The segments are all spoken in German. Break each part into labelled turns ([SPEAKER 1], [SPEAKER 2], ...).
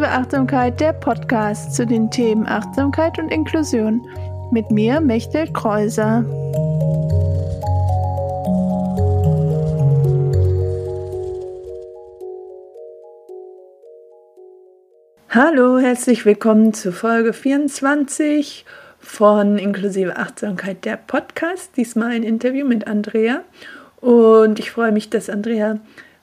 [SPEAKER 1] Inklusive Achtsamkeit, der Podcast zu den Themen Achtsamkeit und Inklusion. Mit mir, Mechtel Kreuser. Hallo, herzlich willkommen zu Folge 24 von Inklusive Achtsamkeit, der Podcast. Diesmal ein Interview mit Andrea. Und ich freue mich, dass Andrea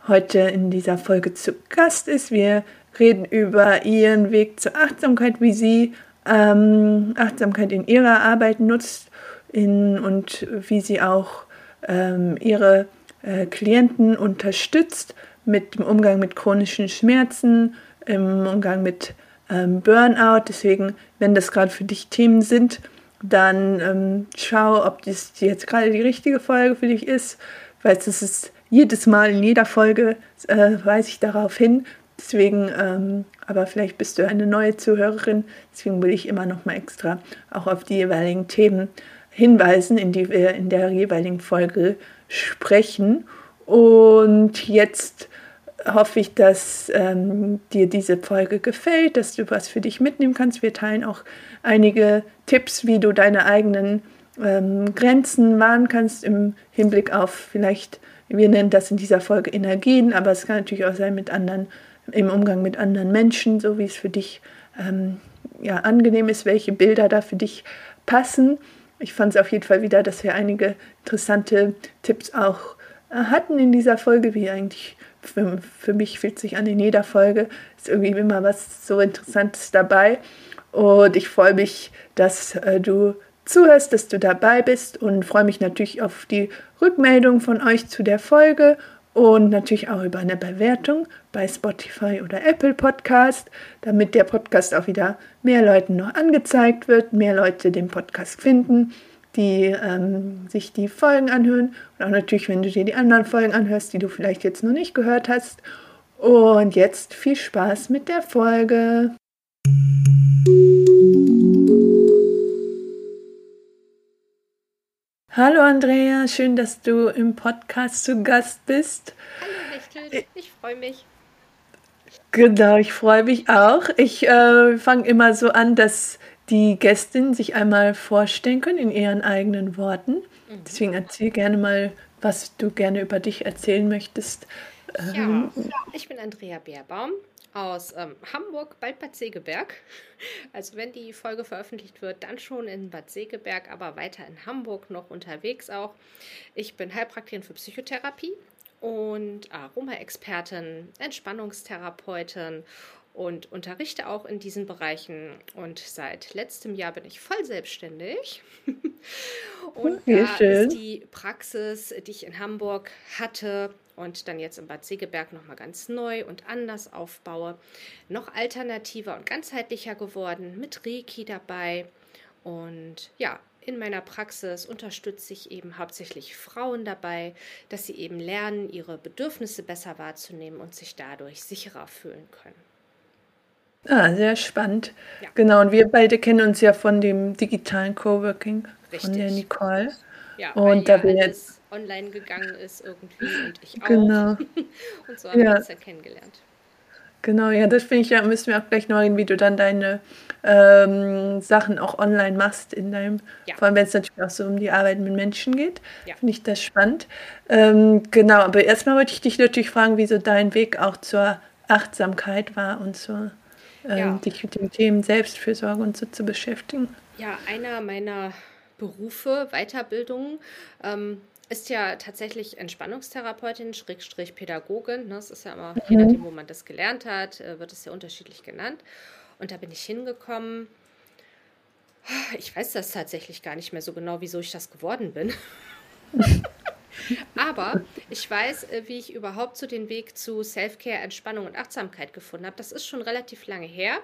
[SPEAKER 1] heute in dieser Folge zu Gast ist. Wir reden über ihren Weg zur Achtsamkeit, wie sie ähm, Achtsamkeit in ihrer Arbeit nutzt in, und wie sie auch ähm, ihre äh, Klienten unterstützt mit dem Umgang mit chronischen Schmerzen, im Umgang mit ähm, Burnout. Deswegen, wenn das gerade für dich Themen sind, dann ähm, schau, ob das jetzt gerade die richtige Folge für dich ist, weil es ist jedes Mal in jeder Folge äh, weise ich darauf hin. Deswegen, ähm, aber vielleicht bist du eine neue Zuhörerin, deswegen will ich immer noch mal extra auch auf die jeweiligen Themen hinweisen, in die wir in der jeweiligen Folge sprechen. Und jetzt hoffe ich, dass ähm, dir diese Folge gefällt, dass du was für dich mitnehmen kannst. Wir teilen auch einige Tipps, wie du deine eigenen ähm, Grenzen wahren kannst im Hinblick auf vielleicht wir nennen das in dieser Folge Energien, aber es kann natürlich auch sein mit anderen, im Umgang mit anderen Menschen, so wie es für dich ähm, ja, angenehm ist, welche Bilder da für dich passen. Ich fand es auf jeden Fall wieder, dass wir einige interessante Tipps auch äh, hatten in dieser Folge, wie eigentlich für, für mich fühlt sich an in jeder Folge, ist irgendwie immer was so Interessantes dabei. Und ich freue mich, dass äh, du zuhörst, dass du dabei bist und freue mich natürlich auf die Rückmeldung von euch zu der Folge und natürlich auch über eine Bewertung bei Spotify oder Apple Podcast, damit der Podcast auch wieder mehr Leuten noch angezeigt wird, mehr Leute den Podcast finden, die ähm, sich die Folgen anhören und auch natürlich, wenn du dir die anderen Folgen anhörst, die du vielleicht jetzt noch nicht gehört hast. Und jetzt viel Spaß mit der Folge. Hallo Andrea, schön, dass du im Podcast zu Gast bist.
[SPEAKER 2] Hallo Lichtel, ich freue mich.
[SPEAKER 1] Genau, ich freue mich auch. Ich äh, fange immer so an, dass die Gästinnen sich einmal vorstellen können in ihren eigenen Worten. Mhm. Deswegen erzähl gerne mal, was du gerne über dich erzählen möchtest.
[SPEAKER 2] Ja, ähm, ich bin Andrea Beerbaum aus ähm, Hamburg, bald Bad Segeberg. Also wenn die Folge veröffentlicht wird, dann schon in Bad Segeberg, aber weiter in Hamburg noch unterwegs auch. Ich bin Heilpraktikerin für Psychotherapie und Aroma-Expertin, Entspannungstherapeutin und unterrichte auch in diesen Bereichen. Und seit letztem Jahr bin ich voll selbstständig. und da ist die Praxis, die ich in Hamburg hatte, und dann jetzt im Bad Segeberg nochmal ganz neu und anders aufbaue, noch alternativer und ganzheitlicher geworden, mit Reiki dabei. Und ja, in meiner Praxis unterstütze ich eben hauptsächlich Frauen dabei, dass sie eben lernen, ihre Bedürfnisse besser wahrzunehmen und sich dadurch sicherer fühlen können.
[SPEAKER 1] Ah, sehr spannend. Ja. Genau, und wir beide kennen uns ja von dem digitalen Coworking Richtig. von der Nicole.
[SPEAKER 2] Ja, und da wir jetzt online gegangen ist irgendwie und ich auch. Genau. und so haben ja. wir uns ja kennengelernt.
[SPEAKER 1] Genau, ja, das finde ich ja, müssen wir auch gleich noch reden, wie du dann deine ähm, Sachen auch online machst in deinem, ja. vor allem wenn es natürlich auch so um die Arbeit mit Menschen geht, ja. finde ich das spannend. Ähm, genau, aber erstmal wollte ich dich natürlich fragen, wie so dein Weg auch zur Achtsamkeit war und so ähm, ja. dich mit den Themen Selbstfürsorge und so zu beschäftigen.
[SPEAKER 2] Ja, einer meiner Berufe, Weiterbildungen, ähm, ist ja tatsächlich Entspannungstherapeutin, Schrägstrich Pädagogin. Ne? Das ist ja immer, mhm. je nachdem, wo man das gelernt hat, äh, wird es ja unterschiedlich genannt. Und da bin ich hingekommen. Ich weiß das tatsächlich gar nicht mehr so genau, wieso ich das geworden bin. Aber ich weiß, äh, wie ich überhaupt so den Weg zu Self-Care, Entspannung und Achtsamkeit gefunden habe. Das ist schon relativ lange her.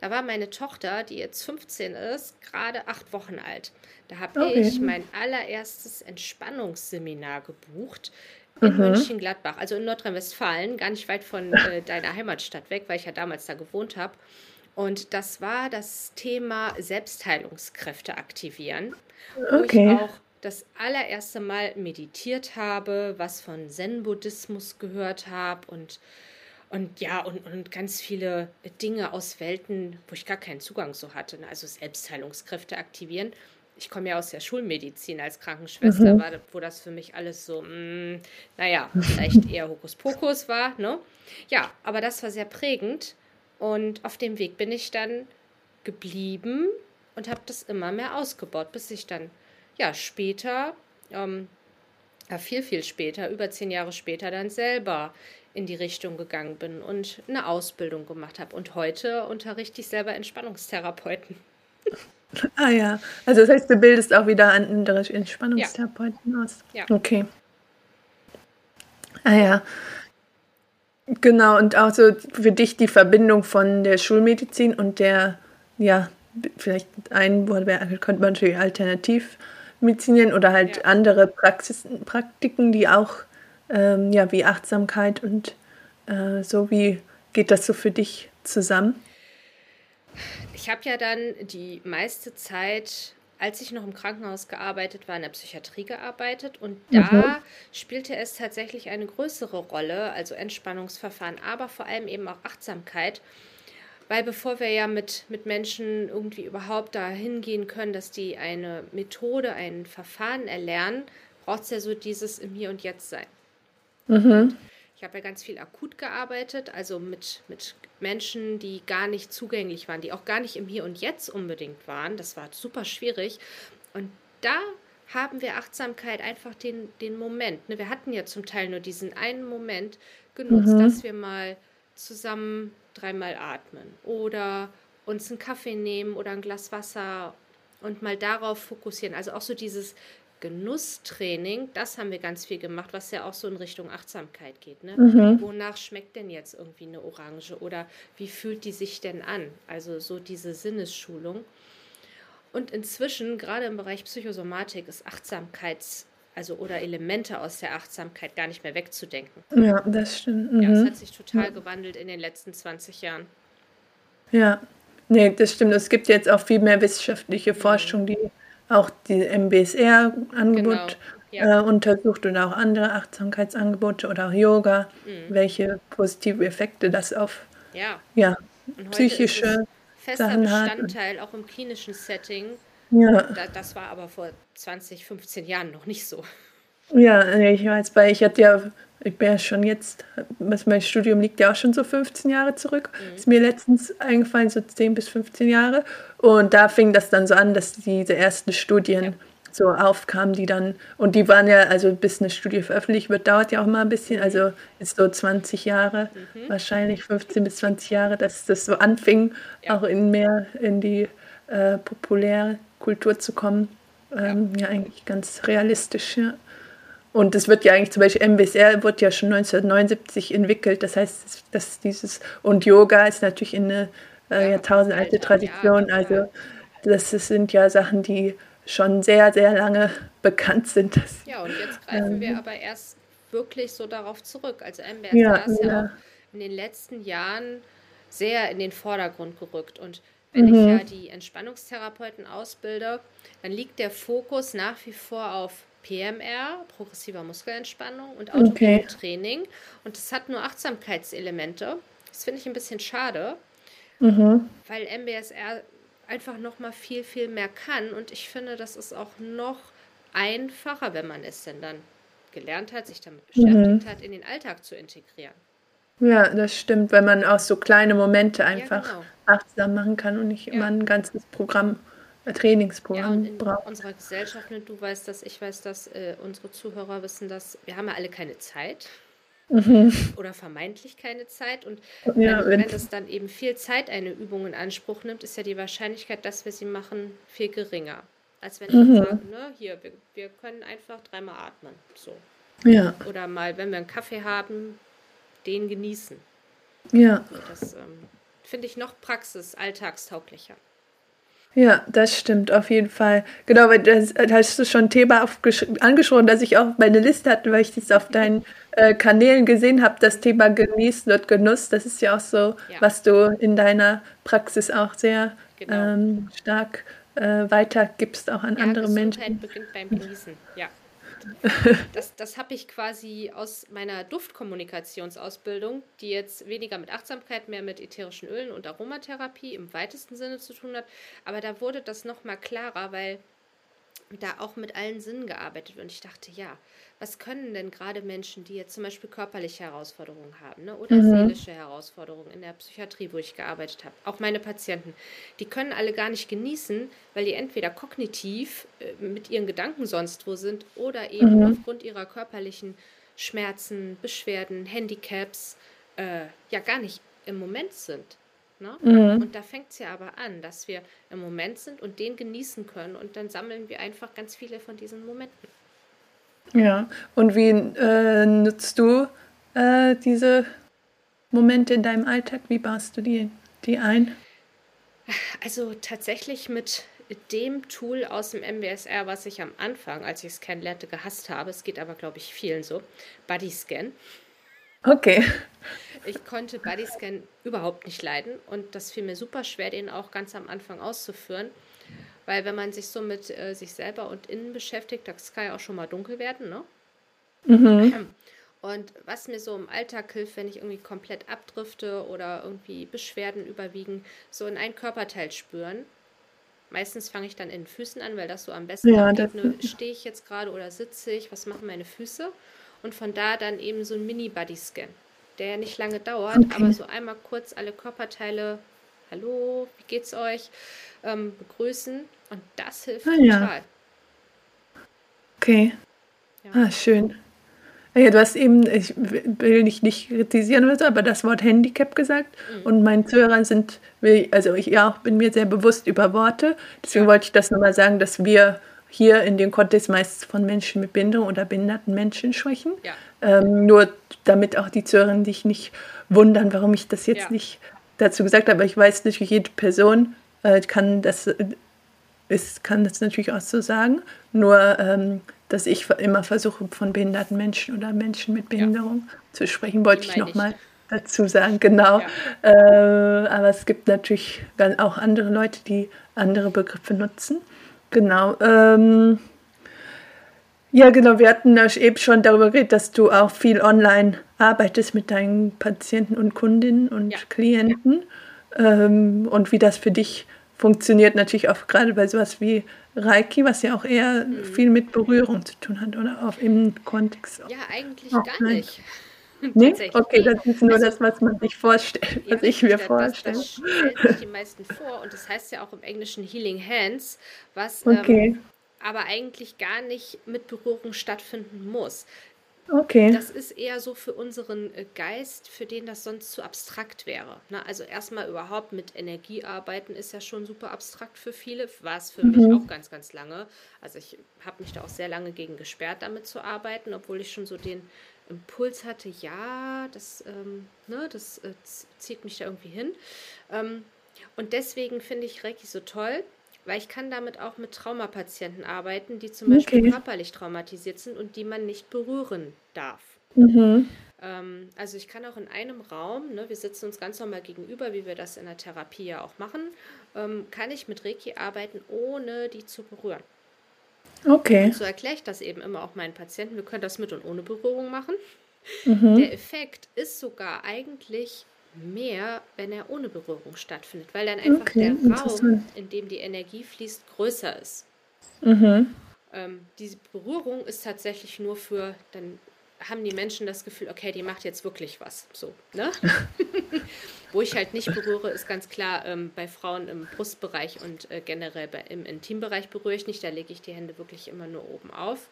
[SPEAKER 2] Da war meine Tochter, die jetzt 15 ist, gerade acht Wochen alt. Da habe okay. ich mein allererstes Entspannungsseminar gebucht in mhm. Mönchengladbach, also in Nordrhein-Westfalen, gar nicht weit von äh, deiner Heimatstadt weg, weil ich ja damals da gewohnt habe. Und das war das Thema Selbstheilungskräfte aktivieren, okay. wo ich auch das allererste Mal meditiert habe, was von Zen-Buddhismus gehört habe und Und ja, und, und ganz viele Dinge aus Welten, wo ich gar keinen Zugang so hatte. Ne? Also Selbstheilungskräfte aktivieren. Ich komme ja aus der Schulmedizin als Krankenschwester, mhm. war, wo das für mich alles so, mh, mm, naja, vielleicht eher Hokuspokus war. Ne? Ja, aber das war sehr prägend. Und auf dem Weg bin ich dann geblieben und habe das immer mehr ausgebaut, bis ich dann ja später, ähm, ja, viel, viel später, über zehn Jahre später, dann selber in die Richtung gegangen bin und eine Ausbildung gemacht habe. Und heute unterrichte ich selber Entspannungstherapeuten.
[SPEAKER 1] Ah ja, also das heißt, du bildest auch wieder andere Entspannungstherapeuten ja. aus. Ja. Okay. Ah ja. Genau, und auch so für dich die Verbindung von der Schulmedizin und der, ja, vielleicht ein Wort könnte man natürlich Alternativmedizin oder halt ja. andere Praxis, Praktiken, die auch, ähm, ja, wie Achtsamkeit und äh, so, wie geht das so für dich zusammen?
[SPEAKER 2] Ich habe ja dann die meiste Zeit als ich noch im Krankenhaus gearbeitet war, in der Psychiatrie gearbeitet und da mhm. spielte es tatsächlich eine größere Rolle, also Entspannungsverfahren, aber vor allem eben auch Achtsamkeit. Weil bevor wir ja mit, mit Menschen irgendwie überhaupt dahin gehen können, dass die eine Methode, ein Verfahren erlernen, braucht es ja so dieses im Hier und Jetzt sein. Mhm. Ich habe ja ganz viel akut gearbeitet, also mit, mit Menschen, die gar nicht zugänglich waren, die auch gar nicht im Hier und Jetzt unbedingt waren. Das war super schwierig. Und da haben wir Achtsamkeit einfach den, den Moment. Ne? Wir hatten ja zum Teil nur diesen einen Moment genutzt, mhm. dass wir mal zusammen dreimal atmen oder uns einen Kaffee nehmen oder ein Glas Wasser und mal darauf fokussieren. Also auch so dieses Genusstraining, das haben wir ganz viel gemacht, was ja auch so in Richtung Achtsamkeit geht. Ne? Mhm. Wonach schmeckt denn jetzt irgendwie eine Orange oder wie fühlt die sich denn an? Also so diese Sinnesschulung. Und inzwischen, gerade im Bereich Psychosomatik, ist Achtsamkeits- also oder Elemente aus der Achtsamkeit gar nicht mehr wegzudenken.
[SPEAKER 1] Ja, das stimmt.
[SPEAKER 2] Mhm. Ja, es hat sich total ja. gewandelt in den letzten 20 Jahren.
[SPEAKER 1] Ja, nee, das stimmt. Es gibt jetzt auch viel mehr wissenschaftliche mhm. Forschung, die auch die MBSR-Angebot genau, ja. äh, untersucht und auch andere Achtsamkeitsangebote oder auch Yoga, mhm. welche positive Effekte das auf ja. Ja, psychische
[SPEAKER 2] fester Sachen Bestandteil hat. auch im klinischen Setting. Ja. Da, das war aber vor 20, 15 Jahren noch nicht so.
[SPEAKER 1] Ja, ich weiß, weil ich hatte ja ich bin ja schon jetzt, mein Studium liegt ja auch schon so 15 Jahre zurück. Mhm. Ist mir letztens eingefallen, so 10 bis 15 Jahre. Und da fing das dann so an, dass diese ersten Studien ja. so aufkamen, die dann, und die waren ja, also bis eine Studie veröffentlicht wird, dauert ja auch mal ein bisschen, also ist so 20 Jahre, mhm. wahrscheinlich 15 bis 20 Jahre, dass das so anfing, ja. auch in mehr in die äh, populäre Kultur zu kommen. Ähm, ja. ja, eigentlich ganz realistisch, ja. Und es wird ja eigentlich zum Beispiel MBSR wird ja schon 1979 entwickelt. Das heißt, dass dieses und Yoga ist natürlich eine äh, jahrtausendalte Tradition. Also das sind ja Sachen, die schon sehr, sehr lange bekannt sind.
[SPEAKER 2] Dass, ja, und jetzt greifen ähm, wir aber erst wirklich so darauf zurück. Also MBSR ja, ist ja, ja auch in den letzten Jahren sehr in den Vordergrund gerückt. Und wenn mhm. ich ja die Entspannungstherapeuten ausbilde, dann liegt der Fokus nach wie vor auf PMR, progressiver Muskelentspannung und autogenem okay. Training. Und es hat nur Achtsamkeitselemente. Das finde ich ein bisschen schade, mhm. weil MBSR einfach noch mal viel, viel mehr kann. Und ich finde, das ist auch noch einfacher, wenn man es denn dann gelernt hat, sich damit beschäftigt mhm. hat, in den Alltag zu integrieren.
[SPEAKER 1] Ja, das stimmt, weil man auch so kleine Momente einfach ja, genau. achtsam machen kann und nicht ja. immer ein ganzes Programm Trainingsprogramm ja, in braucht.
[SPEAKER 2] unserer Gesellschaft, ne, du weißt das, ich weiß das, äh, unsere Zuhörer wissen das, wir haben ja alle keine Zeit. Mhm. Oder vermeintlich keine Zeit. Und ja, wenn, wenn es dann eben viel Zeit eine Übung in Anspruch nimmt, ist ja die Wahrscheinlichkeit, dass wir sie machen, viel geringer. Als wenn mhm. wir sagen, ne, hier, wir, wir können einfach dreimal atmen. So. Ja. Oder mal, wenn wir einen Kaffee haben, den genießen. Ja. das ähm, finde ich noch praxis, alltagstauglicher.
[SPEAKER 1] Ja, das stimmt auf jeden Fall. Genau, weil das, das hast du schon ein Thema angesprochen, das ich auch meine Liste hatte, weil ich das auf deinen äh, Kanälen gesehen habe, das Thema Genießen und Genuss. Das ist ja auch so, ja. was du in deiner Praxis auch sehr genau. ähm, stark äh, weitergibst, auch an ja, andere Gesundheit Menschen.
[SPEAKER 2] beginnt beim Genießen, ja. das, das habe ich quasi aus meiner Duftkommunikationsausbildung, die jetzt weniger mit Achtsamkeit, mehr mit ätherischen Ölen und Aromatherapie im weitesten Sinne zu tun hat. Aber da wurde das nochmal klarer, weil da auch mit allen Sinnen gearbeitet wird. Und ich dachte, ja, was können denn gerade Menschen, die jetzt zum Beispiel körperliche Herausforderungen haben ne, oder mhm. seelische Herausforderungen in der Psychiatrie, wo ich gearbeitet habe, auch meine Patienten, die können alle gar nicht genießen, weil die entweder kognitiv äh, mit ihren Gedanken sonst wo sind oder eben mhm. aufgrund ihrer körperlichen Schmerzen, Beschwerden, Handicaps äh, ja gar nicht im Moment sind. Ne? Mhm. Und da fängt es ja aber an, dass wir im Moment sind und den genießen können und dann sammeln wir einfach ganz viele von diesen Momenten.
[SPEAKER 1] Ja, und wie äh, nutzt du äh, diese Momente in deinem Alltag? Wie baust du die, die ein?
[SPEAKER 2] Also tatsächlich mit dem Tool aus dem MBSR, was ich am Anfang, als ich es kennenlernte, gehasst habe. Es geht aber, glaube ich, vielen so. Bodyscan.
[SPEAKER 1] Okay.
[SPEAKER 2] Ich konnte Bodyscan überhaupt nicht leiden und das fiel mir super schwer, den auch ganz am Anfang auszuführen. Weil wenn man sich so mit äh, sich selber und innen beschäftigt, das kann ja auch schon mal dunkel werden, ne? Mhm. Und was mir so im Alltag hilft, wenn ich irgendwie komplett abdrifte oder irgendwie Beschwerden überwiegen, so in ein Körperteil spüren. Meistens fange ich dann in den Füßen an, weil das so am besten ja, geht. Ne? Stehe ich jetzt gerade oder sitze ich? Was machen meine Füße? Und von da dann eben so ein Mini-Body-Scan, der ja nicht lange dauert, okay. aber so einmal kurz alle Körperteile, hallo, wie geht's euch, ähm, begrüßen und das hilft ah, total. Ja.
[SPEAKER 1] Okay. Ja. Ah, schön. Ja, du hast eben, ich will dich nicht kritisieren, aber das Wort Handicap gesagt. Mhm. Und meine Zuhörer sind, also ich ja bin mir sehr bewusst über Worte. Deswegen ja. wollte ich das nochmal sagen, dass wir hier in dem Kontext meist von Menschen mit Behinderung oder behinderten Menschen sprechen. Ja. Ähm, nur damit auch die Zuhörer sich nicht wundern, warum ich das jetzt nicht dazu gesagt habe. Aber ich weiß natürlich, jede Person äh, kann das ist, kann das natürlich auch so sagen. Nur, ähm, dass ich immer versuche, von behinderten Menschen oder Menschen mit Behinderung ja. zu sprechen, wollte ich nochmal dazu sagen. Genau. Ja. Äh, aber es gibt natürlich auch andere Leute, die andere Begriffe nutzen. Genau. Ähm, ja, genau. Wir hatten eben schon darüber geredet, dass du auch viel online arbeitest mit deinen Patienten und Kundinnen und ja. Klienten ähm, und wie das für dich funktioniert natürlich auch gerade bei sowas wie Reiki, was ja auch eher mhm. viel mit Berührung zu tun hat oder auch im Kontext.
[SPEAKER 2] Ja, eigentlich auch gar nicht.
[SPEAKER 1] Nee? Okay, das ist nur also, das, was man sich vorstellt, was ich mir vorstelle. Das,
[SPEAKER 2] das stellt sich die meisten vor und das heißt ja auch im Englischen Healing Hands, was okay. ähm, aber eigentlich gar nicht mit Berührung stattfinden muss.
[SPEAKER 1] Okay.
[SPEAKER 2] Das ist eher so für unseren äh, Geist, für den das sonst zu abstrakt wäre. Ne? Also erstmal überhaupt mit Energie arbeiten ist ja schon super abstrakt für viele. War es für mhm. mich auch ganz, ganz lange. Also ich habe mich da auch sehr lange gegen gesperrt, damit zu arbeiten, obwohl ich schon so den Impuls hatte, ja, das, ähm, ne, das äh, zieht mich da irgendwie hin. Ähm, und deswegen finde ich Reiki so toll, weil ich kann damit auch mit Traumapatienten arbeiten, die zum Beispiel okay. körperlich traumatisiert sind und die man nicht berühren darf. Mhm. Ähm, also ich kann auch in einem Raum, ne, wir sitzen uns ganz normal gegenüber, wie wir das in der Therapie ja auch machen, ähm, kann ich mit Reiki arbeiten, ohne die zu berühren.
[SPEAKER 1] Okay.
[SPEAKER 2] Und so erkläre ich das eben immer auch meinen Patienten. Wir können das mit und ohne Berührung machen. Mhm. Der Effekt ist sogar eigentlich mehr, wenn er ohne Berührung stattfindet, weil dann einfach okay, der Raum, in dem die Energie fließt, größer ist. Mhm. Ähm, diese Berührung ist tatsächlich nur für, dann haben die Menschen das Gefühl, okay, die macht jetzt wirklich was. So, ne? Wo ich halt nicht berühre, ist ganz klar ähm, bei Frauen im Brustbereich und äh, generell bei, im Intimbereich berühre ich nicht. Da lege ich die Hände wirklich immer nur oben auf.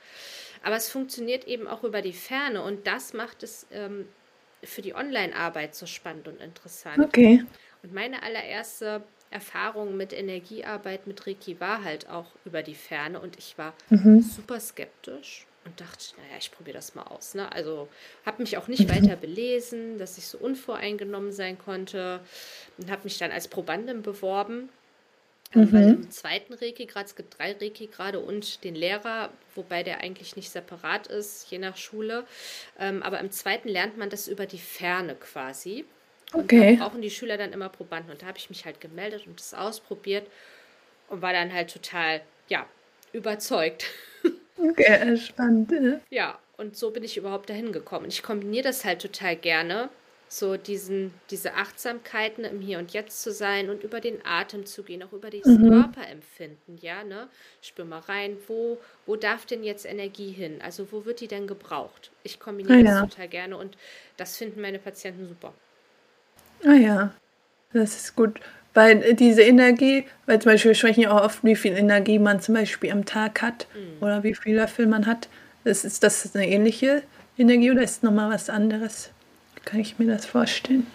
[SPEAKER 2] Aber es funktioniert eben auch über die Ferne und das macht es ähm, für die Online-Arbeit so spannend und interessant.
[SPEAKER 1] Okay.
[SPEAKER 2] Und meine allererste Erfahrung mit Energiearbeit mit Reiki war halt auch über die Ferne und ich war mhm. super skeptisch und dachte, naja, ich probiere das mal aus. Ne? Also habe mich auch nicht mhm. weiter belesen, dass ich so unvoreingenommen sein konnte und habe mich dann als Probandin beworben Mhm. Weil im zweiten Reiki-Grad, es gibt drei Reiki-Grade und den Lehrer, wobei der eigentlich nicht separat ist, je nach Schule. Ähm, aber im zweiten lernt man das über die Ferne quasi. Okay. Und da brauchen die Schüler dann immer Probanden. Und da habe ich mich halt gemeldet und das ausprobiert und war dann halt total, ja, überzeugt.
[SPEAKER 1] Okay, spannend.
[SPEAKER 2] Ja, und so bin ich überhaupt dahin gekommen. Ich kombiniere das halt total gerne so diesen, diese Achtsamkeiten im Hier und Jetzt zu sein und über den Atem zu gehen, auch über das mhm. Körperempfinden, ja, ne? Spür mal rein, wo, wo darf denn jetzt Energie hin? Also wo wird die denn gebraucht? Ich kombiniere ah, ja. das total gerne und das finden meine Patienten super.
[SPEAKER 1] Ah ja, das ist gut. Weil diese Energie, weil zum Beispiel wir sprechen ja auch oft, wie viel Energie man zum Beispiel am Tag hat mhm. oder wie viel Löffel man hat. Das ist das eine ähnliche Energie oder ist nochmal was anderes? Kann ich mir das vorstellen?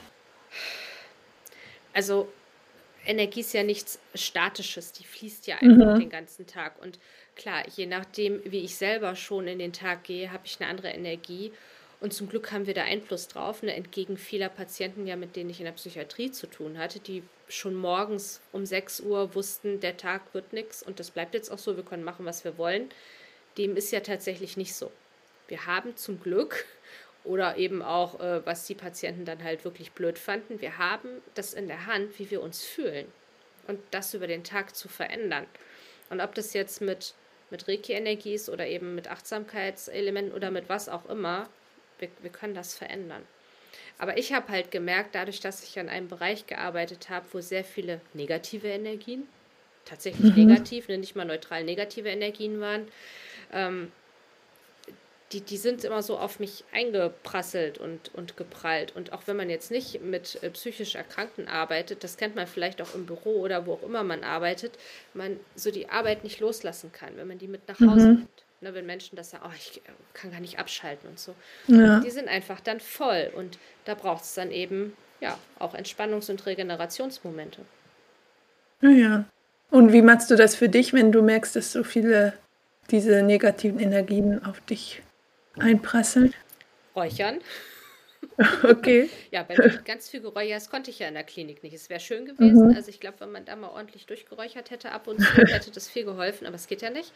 [SPEAKER 2] Also Energie ist ja nichts Statisches, die fließt ja einfach mhm. den ganzen Tag. Und klar, je nachdem, wie ich selber schon in den Tag gehe, habe ich eine andere Energie. Und zum Glück haben wir da Einfluss drauf, ne? entgegen vieler Patienten, ja, mit denen ich in der Psychiatrie zu tun hatte, die schon morgens um 6 Uhr wussten, der Tag wird nichts und das bleibt jetzt auch so, wir können machen, was wir wollen. Dem ist ja tatsächlich nicht so. Wir haben zum Glück oder eben auch, äh, was die Patienten dann halt wirklich blöd fanden. Wir haben das in der Hand, wie wir uns fühlen und das über den Tag zu verändern. Und ob das jetzt mit, mit Reiki-Energie ist oder eben mit Achtsamkeitselementen oder mit was auch immer, wir, wir können das verändern. Aber ich habe halt gemerkt, dadurch, dass ich an einem Bereich gearbeitet habe, wo sehr viele negative Energien, tatsächlich mhm. negativ, ne, nicht mal neutral negative Energien waren, ähm, die, die sind immer so auf mich eingeprasselt und, und geprallt. Und auch wenn man jetzt nicht mit äh, psychisch Erkrankten arbeitet, das kennt man vielleicht auch im Büro oder wo auch immer man arbeitet, man so die Arbeit nicht loslassen kann, wenn man die mit nach Hause mhm. nimmt. Ne, wenn Menschen das sagen, oh, ich äh, kann gar nicht abschalten und so. Ja. Die sind einfach dann voll und da braucht es dann eben ja auch Entspannungs- und Regenerationsmomente.
[SPEAKER 1] Ja. Und wie machst du das für dich, wenn du merkst, dass so viele diese negativen Energien auf dich einprasselt?
[SPEAKER 2] Räuchern.
[SPEAKER 1] Okay.
[SPEAKER 2] ja, du ganz viel geräuchert hast, konnte ich ja in der Klinik nicht. Es wäre schön gewesen. Mhm. Also ich glaube, wenn man da mal ordentlich durchgeräuchert hätte ab und zu, hätte das viel geholfen, aber es geht ja nicht.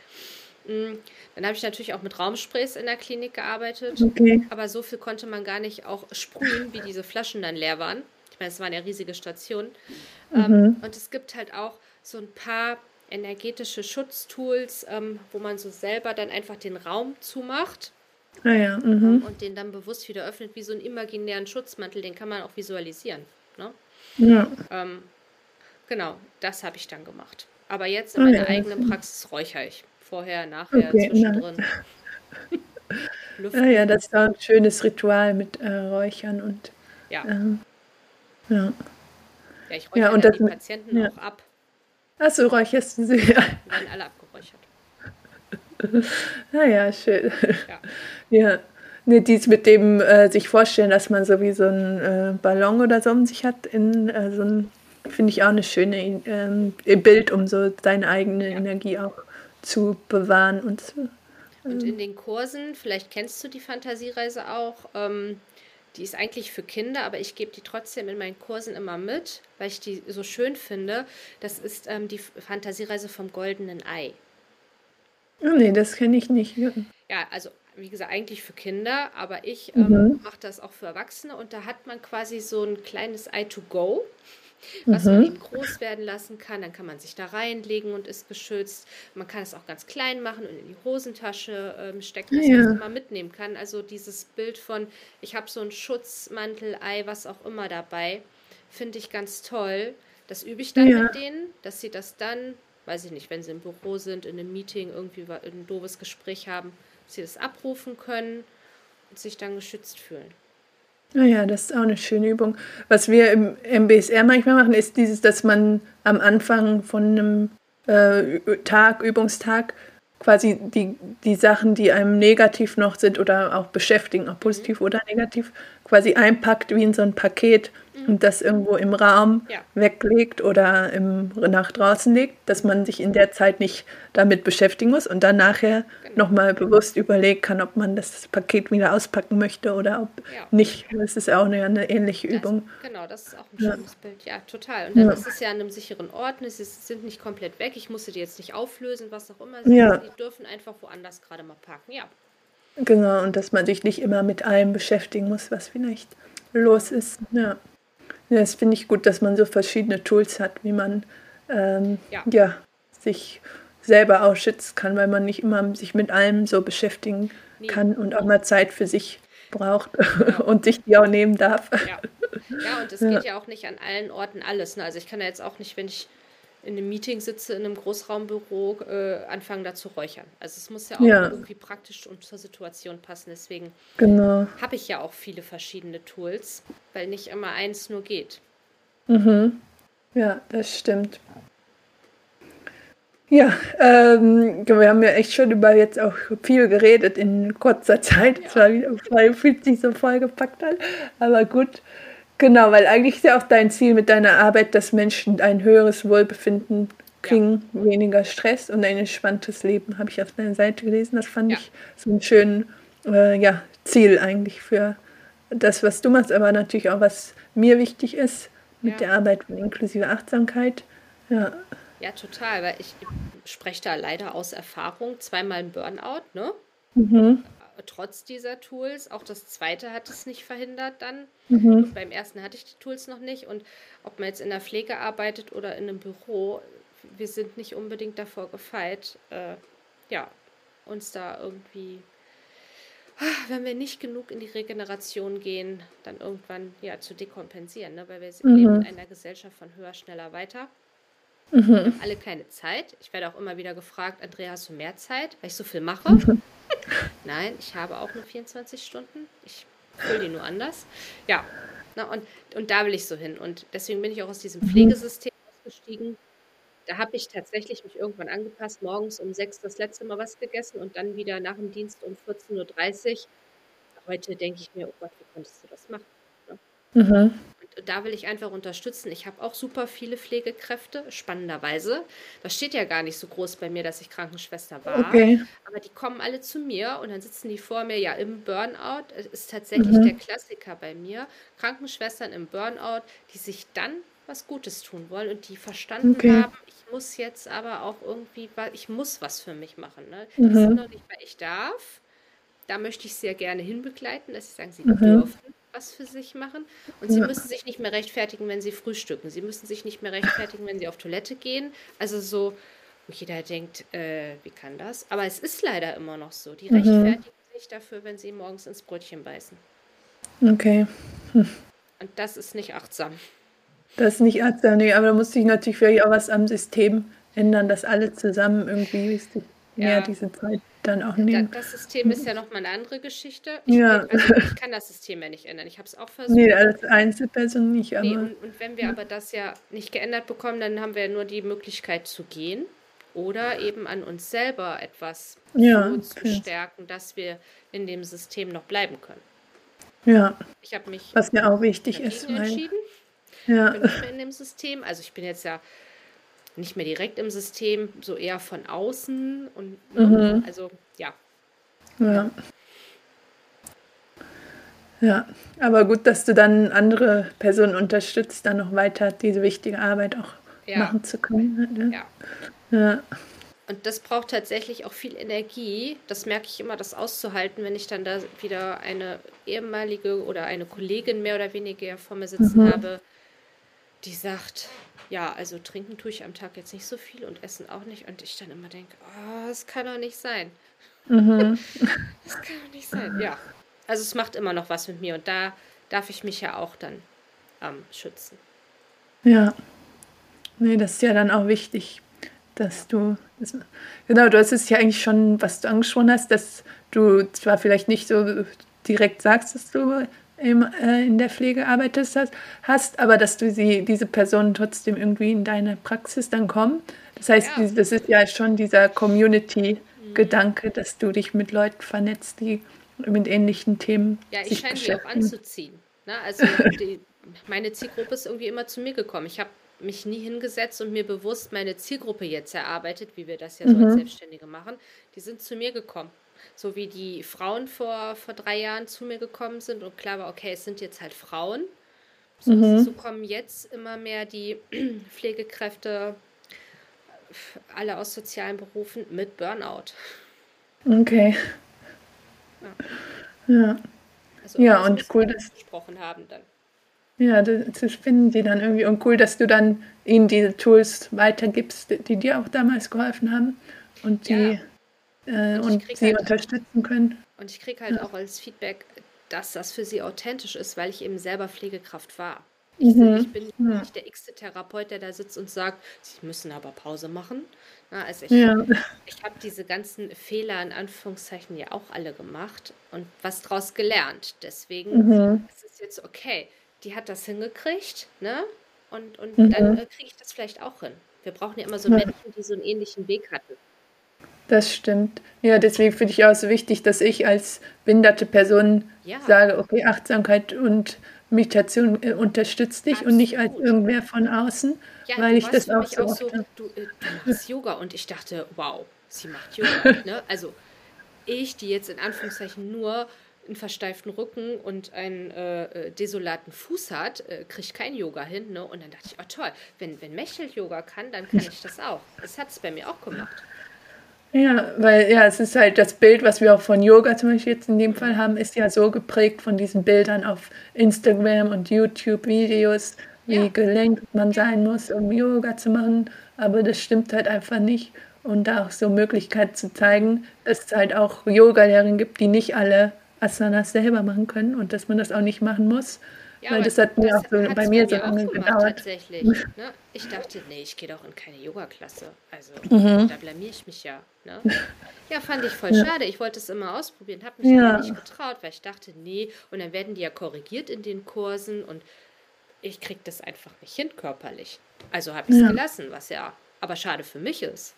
[SPEAKER 2] Mm, dann habe ich natürlich auch mit Raumsprays in der Klinik gearbeitet. Okay. Aber so viel konnte man gar nicht auch sprühen, wie diese Flaschen dann leer waren. Ich meine, es waren ja riesige Stationen. Mhm. Ähm, und es gibt halt auch so ein paar energetische Schutztools, ähm, wo man so selber dann einfach den Raum zumacht
[SPEAKER 1] Ah ja, mhm.
[SPEAKER 2] Und den dann bewusst wieder öffnet, wie so einen imaginären Schutzmantel, den kann man auch visualisieren. Ne?
[SPEAKER 1] Ja.
[SPEAKER 2] Ähm, genau, das habe ich dann gemacht. Aber jetzt in ah, meiner ja, eigenen Praxis räuchere ich. Vorher, nachher, okay, zwischendrin.
[SPEAKER 1] ja, ja, das war ein schönes Ritual mit äh, Räuchern und
[SPEAKER 2] ja.
[SPEAKER 1] Ähm, ja.
[SPEAKER 2] Ja, ich räuchere ja, und das, die Patienten ja. auch ab.
[SPEAKER 1] Achso, räucherst du sie?
[SPEAKER 2] Ja. Die werden alle abgeräuchert.
[SPEAKER 1] Naja, schön. Ja. ja. Nee, dies mit dem äh, sich vorstellen, dass man so wie so einen äh, Ballon oder so um sich hat, in äh, so ein, finde ich auch eine schöne ähm, Bild, um so seine eigene ja. Energie auch zu bewahren und zu.
[SPEAKER 2] Und in den Kursen, vielleicht kennst du die Fantasiereise auch, ähm, die ist eigentlich für Kinder, aber ich gebe die trotzdem in meinen Kursen immer mit, weil ich die so schön finde. Das ist ähm, die Fantasiereise vom goldenen Ei.
[SPEAKER 1] Nee, das kenne ich nicht.
[SPEAKER 2] Ja, also wie gesagt, eigentlich für Kinder, aber ich ähm, mhm. mache das auch für Erwachsene und da hat man quasi so ein kleines Eye to go, was mhm. man eben groß werden lassen kann. Dann kann man sich da reinlegen und ist geschützt. Man kann es auch ganz klein machen und in die Hosentasche ähm, stecken, dass ja. man es immer mitnehmen kann. Also dieses Bild von, ich habe so ein Schutzmantel, Ei, was auch immer dabei, finde ich ganz toll. Das übe ich dann ja. mit denen, dass sie das dann weiß ich nicht, wenn sie im Büro sind, in einem Meeting irgendwie ein doofes Gespräch haben, sie das abrufen können und sich dann geschützt fühlen.
[SPEAKER 1] Naja, das ist auch eine schöne Übung. Was wir im MBSR manchmal machen, ist dieses, dass man am Anfang von einem äh, Tag, Übungstag, quasi die, die Sachen, die einem negativ noch sind oder auch beschäftigen, auch positiv mhm. oder negativ, quasi einpackt wie in so ein Paket. Und das irgendwo im Raum ja. weglegt oder im, nach draußen legt, dass man sich in der Zeit nicht damit beschäftigen muss und dann nachher genau. nochmal bewusst überlegen kann, ob man das Paket wieder auspacken möchte oder ob ja. nicht. Das ist auch eine, eine ähnliche das, Übung.
[SPEAKER 2] Genau, das ist auch ein schönes ja. Bild. Ja, total. Und dann ist es ja an einem sicheren Ort, sie sind nicht komplett weg, ich musste die jetzt nicht auflösen, was auch immer. Sie, ja. die dürfen einfach woanders gerade mal parken. Ja.
[SPEAKER 1] Genau, und dass man sich nicht immer mit allem beschäftigen muss, was vielleicht los ist. Ja. Ja, das finde ich gut, dass man so verschiedene Tools hat, wie man ähm, ja. ja. sich selber auch schützen kann, weil man nicht immer sich mit allem so beschäftigen nee. kann und auch mal Zeit für sich braucht ja. und sich die auch nehmen darf.
[SPEAKER 2] Ja, ja und es geht ja auch nicht an allen Orten alles. Ne? Also ich kann ja jetzt auch nicht, wenn ich in einem Meeting sitze, in einem Großraumbüro, äh, anfangen da zu räuchern. Also es muss ja auch ja. irgendwie praktisch und zur Situation passen. Deswegen genau. habe ich ja auch viele verschiedene Tools, weil nicht immer eins nur geht.
[SPEAKER 1] Mhm. Ja, das stimmt. Ja, ähm, wir haben ja echt schon über jetzt auch viel geredet in kurzer Zeit. Es war wieder, fühlt sich so vollgepackt an. Aber gut, Genau, weil eigentlich ist ja auch dein Ziel mit deiner Arbeit, dass Menschen ein höheres Wohlbefinden kriegen, ja. weniger Stress und ein entspanntes Leben, habe ich auf deiner Seite gelesen. Das fand ja. ich so ein schönes äh, ja, Ziel eigentlich für das, was du machst, aber natürlich auch, was mir wichtig ist mit der Arbeit von inklusive Achtsamkeit. Ja.
[SPEAKER 2] ja, total, weil ich spreche da leider aus Erfahrung, zweimal ein Burnout, ne? Mhm trotz dieser Tools. Auch das zweite hat es nicht verhindert dann. Mhm. Beim ersten hatte ich die Tools noch nicht. Und ob man jetzt in der Pflege arbeitet oder in einem Büro, wir sind nicht unbedingt davor gefeit, äh, ja, uns da irgendwie, wenn wir nicht genug in die Regeneration gehen, dann irgendwann ja zu dekompensieren. Ne? Weil wir mhm. leben in einer Gesellschaft von höher, schneller, weiter. Mhm. Alle keine Zeit. Ich werde auch immer wieder gefragt, Andrea, hast du mehr Zeit, weil ich so viel mache? Mhm. Nein, ich habe auch nur 24 Stunden. Ich fülle die nur anders. Ja, na, und, und da will ich so hin. Und deswegen bin ich auch aus diesem mhm. Pflegesystem ausgestiegen. Da habe ich tatsächlich mich irgendwann angepasst, morgens um sechs das letzte Mal was gegessen und dann wieder nach dem Dienst um 14.30 Uhr. Heute denke ich mir, oh Gott, wie konntest du das machen? Ne? Mhm da will ich einfach unterstützen. Ich habe auch super viele Pflegekräfte, spannenderweise. Das steht ja gar nicht so groß bei mir, dass ich Krankenschwester war. Okay. Aber die kommen alle zu mir und dann sitzen die vor mir, ja, im Burnout. Das ist tatsächlich mhm. der Klassiker bei mir. Krankenschwestern im Burnout, die sich dann was Gutes tun wollen und die verstanden okay. haben, ich muss jetzt aber auch irgendwie, ich muss was für mich machen. Ne? Mhm. Das ist noch nicht, weil ich darf. Da möchte ich sehr gerne hinbegleiten, dass sie sagen, sie mhm. dürfen was für sich machen. Und sie ja. müssen sich nicht mehr rechtfertigen, wenn sie frühstücken. Sie müssen sich nicht mehr rechtfertigen, wenn sie auf Toilette gehen. Also so, wo jeder denkt, äh, wie kann das? Aber es ist leider immer noch so. Die mhm. rechtfertigen sich dafür, wenn sie morgens ins Brötchen beißen.
[SPEAKER 1] Okay. Hm.
[SPEAKER 2] Und das ist nicht achtsam.
[SPEAKER 1] Das ist nicht achtsam, nee, aber da muss sich natürlich vielleicht auch was am System ändern, dass alle zusammen irgendwie mehr ja. diese Zeit dann auch nehmen.
[SPEAKER 2] Das System ist ja nochmal eine andere Geschichte. Ich, ja. also ich kann das System ja nicht ändern. Ich habe es auch versucht.
[SPEAKER 1] Nee, als Einzelperson nicht.
[SPEAKER 2] Aber nee, und, und, wenn wir aber das ja nicht geändert bekommen, dann haben wir ja nur die Möglichkeit zu gehen oder eben an uns selber etwas ja, so zu stärken, dass wir in dem System noch bleiben können.
[SPEAKER 1] Ja.
[SPEAKER 2] Ich habe mich
[SPEAKER 1] was mir auch wichtig ist,
[SPEAKER 2] entschieden. Ja. Ich bin nicht mehr in dem System. Also ich bin jetzt ja nicht mehr direkt im System, so eher von außen und ne, mhm. also ja.
[SPEAKER 1] Ja. Ja, aber gut, dass du dann andere Personen unterstützt, dann noch weiter diese wichtige Arbeit auch ja. machen zu können.
[SPEAKER 2] Ne? Ja. ja. Und das braucht tatsächlich auch viel Energie. Das merke ich immer, das auszuhalten, wenn ich dann da wieder eine ehemalige oder eine Kollegin mehr oder weniger vor mir sitzen mhm. habe, die sagt, ja, also trinken tue ich am Tag jetzt nicht so viel und essen auch nicht. Und ich dann immer denke, oh, das kann doch nicht sein. Mhm. das kann doch nicht sein. Ja. Also es macht immer noch was mit mir und da darf ich mich ja auch dann ähm, schützen.
[SPEAKER 1] Ja. Nee, das ist ja dann auch wichtig, dass du. Das, genau, du hast es ja eigentlich schon, was du angesprochen hast, dass du zwar vielleicht nicht so direkt sagst, dass du im, äh, in der Pflege arbeitest hast, aber dass du sie, diese Personen trotzdem irgendwie in deine Praxis dann kommen. Das heißt, ja. das ist ja schon dieser Community-Gedanke, dass du dich mit Leuten vernetzt, die mit ähnlichen Themen.
[SPEAKER 2] Ja, ich scheine sie auch anzuziehen. Ne? Also die, meine Zielgruppe ist irgendwie immer zu mir gekommen. Ich habe mich nie hingesetzt und mir bewusst meine Zielgruppe jetzt erarbeitet, wie wir das ja so mhm. als Selbstständige machen. Die sind zu mir gekommen so wie die Frauen vor, vor drei Jahren zu mir gekommen sind und klar war, okay, es sind jetzt halt Frauen. So, mhm. so kommen jetzt immer mehr die Pflegekräfte, alle aus sozialen Berufen, mit Burnout.
[SPEAKER 1] Okay. Ja. Ja,
[SPEAKER 2] also,
[SPEAKER 1] ja und cool,
[SPEAKER 2] dass gesprochen haben dann.
[SPEAKER 1] Ja, das finden die dann irgendwie und cool, dass du dann ihnen diese Tools weitergibst, die dir auch damals geholfen haben und die ja. Äh, und, und sie halt, unterstützen können.
[SPEAKER 2] Und ich kriege halt ja. auch als Feedback, dass das für sie authentisch ist, weil ich eben selber Pflegekraft war. Ich, mhm. ich bin ja. nicht der x-te Therapeut, der da sitzt und sagt, sie müssen aber Pause machen. Na, also ich, ja. ich habe diese ganzen Fehler in Anführungszeichen ja auch alle gemacht und was daraus gelernt. Deswegen mhm. ist es jetzt okay. Die hat das hingekriegt, ne? Und, und mhm. dann äh, kriege ich das vielleicht auch hin. Wir brauchen ja immer so Menschen, die so einen ähnlichen Weg hatten.
[SPEAKER 1] Das stimmt. Ja, deswegen finde ich auch so wichtig, dass ich als behinderte Person ja. sage, okay, Achtsamkeit und Meditation äh, unterstützt dich Absolut. und nicht als irgendwer von außen, ja, weil ich das auch so, auch so
[SPEAKER 2] du, äh, du, machst Yoga und ich dachte, wow, sie macht Yoga. ne? Also ich, die jetzt in Anführungszeichen nur einen versteiften Rücken und einen äh, äh desolaten Fuß hat, äh, kriegt kein Yoga hin. Ne? Und dann dachte ich, oh toll, wenn, wenn Mechel Yoga kann, dann kann ich das auch. Das hat es bei mir auch gemacht.
[SPEAKER 1] Ja, weil ja, es ist halt das Bild, was wir auch von Yoga zum Beispiel jetzt in dem Fall haben, ist ja so geprägt von diesen Bildern auf Instagram und YouTube-Videos, wie ja. gelenkt man sein muss, um Yoga zu machen. Aber das stimmt halt einfach nicht. Und da auch so Möglichkeit zu zeigen, dass es halt auch Yoga-Lehrerinnen gibt, die nicht alle Asanas selber machen können und dass man das auch nicht machen muss. Ja, Weil das hat mir auch so, bei mir so lange gedauert. Tatsächlich.
[SPEAKER 2] Ne? Ich dachte, nee, ich gehe doch in keine Yoga-Klasse. Also mhm. da blamier ich mich ja. Ne? Ja, fand ich voll ja. schade. Ich wollte es immer ausprobieren, habe mich ja. nicht getraut, weil ich dachte, nee, und dann werden die ja korrigiert in den Kursen und ich kriege das einfach nicht hin körperlich. Also habe ich es ja. gelassen, was ja aber schade für mich ist.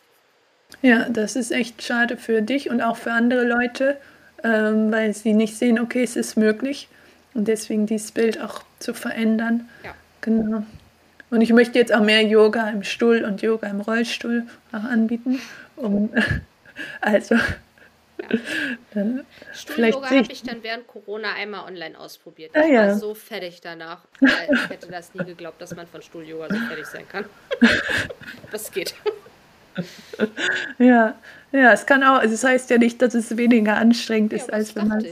[SPEAKER 1] Ja, das ist echt schade für dich und auch für andere Leute, ähm, weil sie nicht sehen, okay, es ist möglich. Und deswegen dieses Bild auch zu verändern. Ja. Genau. Und ich möchte jetzt auch mehr Yoga im Stuhl und Yoga im Rollstuhl auch anbieten. Um, also
[SPEAKER 2] ja. dann Stuhl-Yoga habe ich dann während Corona einmal online ausprobiert. Ah, ich ah, war so fertig danach. Ich hätte das nie geglaubt, dass man von Stuhl-Yoga so fertig sein kann. das geht.
[SPEAKER 1] Ja, ja, es kann auch, also es heißt ja nicht, dass es weniger anstrengend ja, ist, als wenn man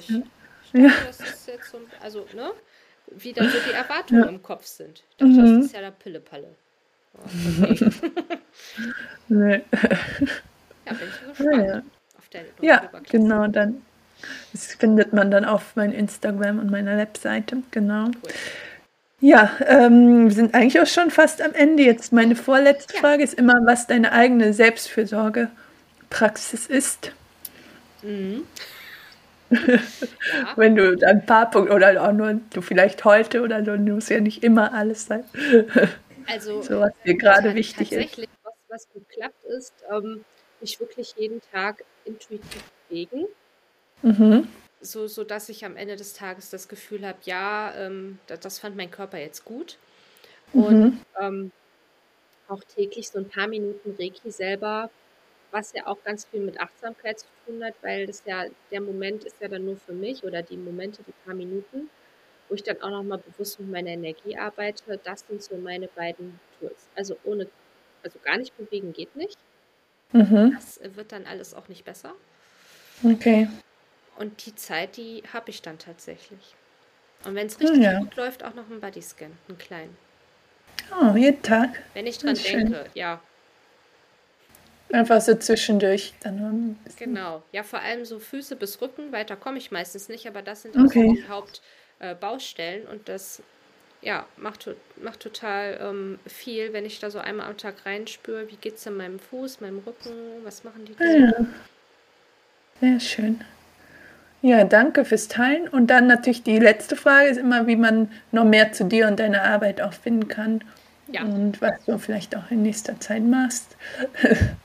[SPEAKER 1] es.
[SPEAKER 2] Ja. Das ist jetzt so, also, ne? Wie dann so die Erwartungen ja. im Kopf sind. Dachte, mhm. das ist ja der Pille-Palle. Oh, okay. nee.
[SPEAKER 1] Ja, bin ich gespannt. Ja, auf der ja genau, dann. Das findet man dann auf meinem Instagram und meiner Webseite, genau. Cool. Ja, ähm, wir sind eigentlich auch schon fast am Ende jetzt. Meine vorletzte ja. Frage ist immer, was deine eigene Selbstfürsorgepraxis ist. Mhm. Wenn du ein paar Punkte oder auch nur du vielleicht heute oder so, muss ja nicht immer alles sein.
[SPEAKER 2] Also,
[SPEAKER 1] so was dir gerade wichtig
[SPEAKER 2] tatsächlich, ist. Was, was gut klappt, ist, ähm, mich wirklich jeden Tag intuitiv bewegen. Mhm. So, so dass ich am Ende des Tages das Gefühl habe, ja, ähm, das, das, fand mein Körper jetzt gut. Und mhm. ähm, auch täglich so ein paar Minuten Reiki selber was ja auch ganz viel mit Achtsamkeit zu tun hat, weil das ja, der Moment ist ja dann nur für mich oder die Momente, die paar Minuten, wo ich dann auch nochmal bewusst mit meiner Energie arbeite. Das sind so meine beiden Tools. Also ohne, also gar nicht bewegen geht nicht. Mhm. Das wird dann alles auch nicht besser.
[SPEAKER 1] Okay.
[SPEAKER 2] Und die Zeit, die habe ich dann tatsächlich. Und wenn es richtig ja. gut läuft, auch noch einen Bodyscan, einen kleinen.
[SPEAKER 1] Oh, jeden Tag.
[SPEAKER 2] Wenn ich dran denke, schön. ja.
[SPEAKER 1] Einfach so zwischendurch. Dann
[SPEAKER 2] genau. Ja, vor allem so Füße bis Rücken. Weiter komme ich meistens nicht, aber das sind auch okay. so die Hauptbaustellen. Äh, und das ja, macht, macht total ähm, viel, wenn ich da so einmal am Tag reinspüre, wie geht es in meinem Fuß, meinem Rücken, was machen die da? Ja.
[SPEAKER 1] Sehr schön. Ja, danke fürs Teilen. Und dann natürlich die letzte Frage ist immer, wie man noch mehr zu dir und deiner Arbeit auch finden kann. Ja. Und was du vielleicht auch in nächster Zeit machst.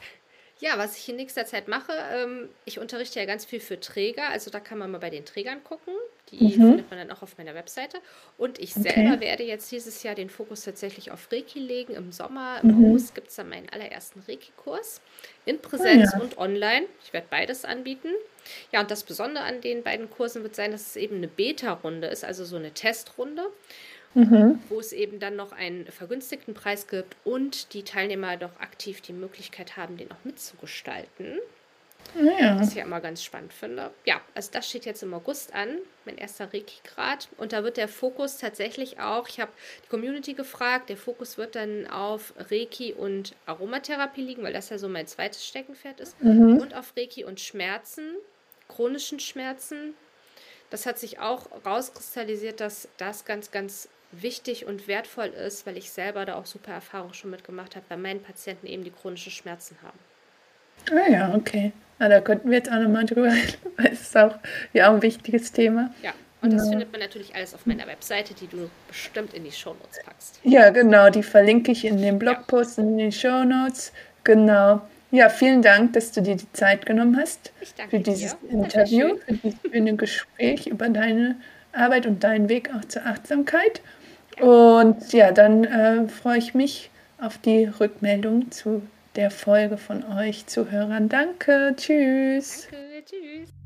[SPEAKER 2] Ja, was ich in nächster Zeit mache, ähm, ich unterrichte ja ganz viel für Träger, also da kann man mal bei den Trägern gucken. Die mhm. findet man dann auch auf meiner Webseite. Und ich okay. selber werde jetzt dieses Jahr den Fokus tatsächlich auf Reiki legen. Im Sommer, im mhm. August gibt es dann meinen allerersten Reiki-Kurs in Präsenz oh ja. und online. Ich werde beides anbieten. Ja, und das Besondere an den beiden Kursen wird sein, dass es eben eine Beta-Runde ist, also so eine Testrunde mhm. wo es eben dann noch einen vergünstigten Preis gibt und die Teilnehmer doch aktiv die Möglichkeit haben, den auch mitzugestalten. Ja. Was ich ja immer ganz spannend finde. Ja, also das steht jetzt im August an, mein erster Reiki-Grad. Und da wird der Fokus tatsächlich auch, ich habe die Community gefragt, der Fokus wird dann auf Reiki und Aromatherapie liegen, weil das ja so mein zweites Steckenpferd ist. Mhm. Und auf Reiki und Schmerzen, chronischen Schmerzen. Das hat sich auch rauskristallisiert, dass das ganz, ganz wichtig und wertvoll ist, weil ich selber da auch super Erfahrungen schon mitgemacht habe, bei meinen Patienten eben die chronische Schmerzen haben.
[SPEAKER 1] Ah ja, okay. Na, da könnten wir jetzt auch nochmal drüber reden, weil es ist auch ja, ein wichtiges Thema.
[SPEAKER 2] Ja, und das ja. findet man natürlich alles auf meiner Webseite, die du bestimmt in die Shownotes packst.
[SPEAKER 1] Ja, genau, die verlinke ich in den Blogpost ja. in den Shownotes. Genau. Ja, vielen Dank, dass du dir die Zeit genommen hast für dieses dir. Interview, für dieses schöne Gespräch über deine Arbeit und deinen Weg auch zur Achtsamkeit. Und ja, dann äh, freue ich mich auf die Rückmeldung zu der Folge von euch Zuhörern. Danke, tschüss.
[SPEAKER 2] Danke, tschüss.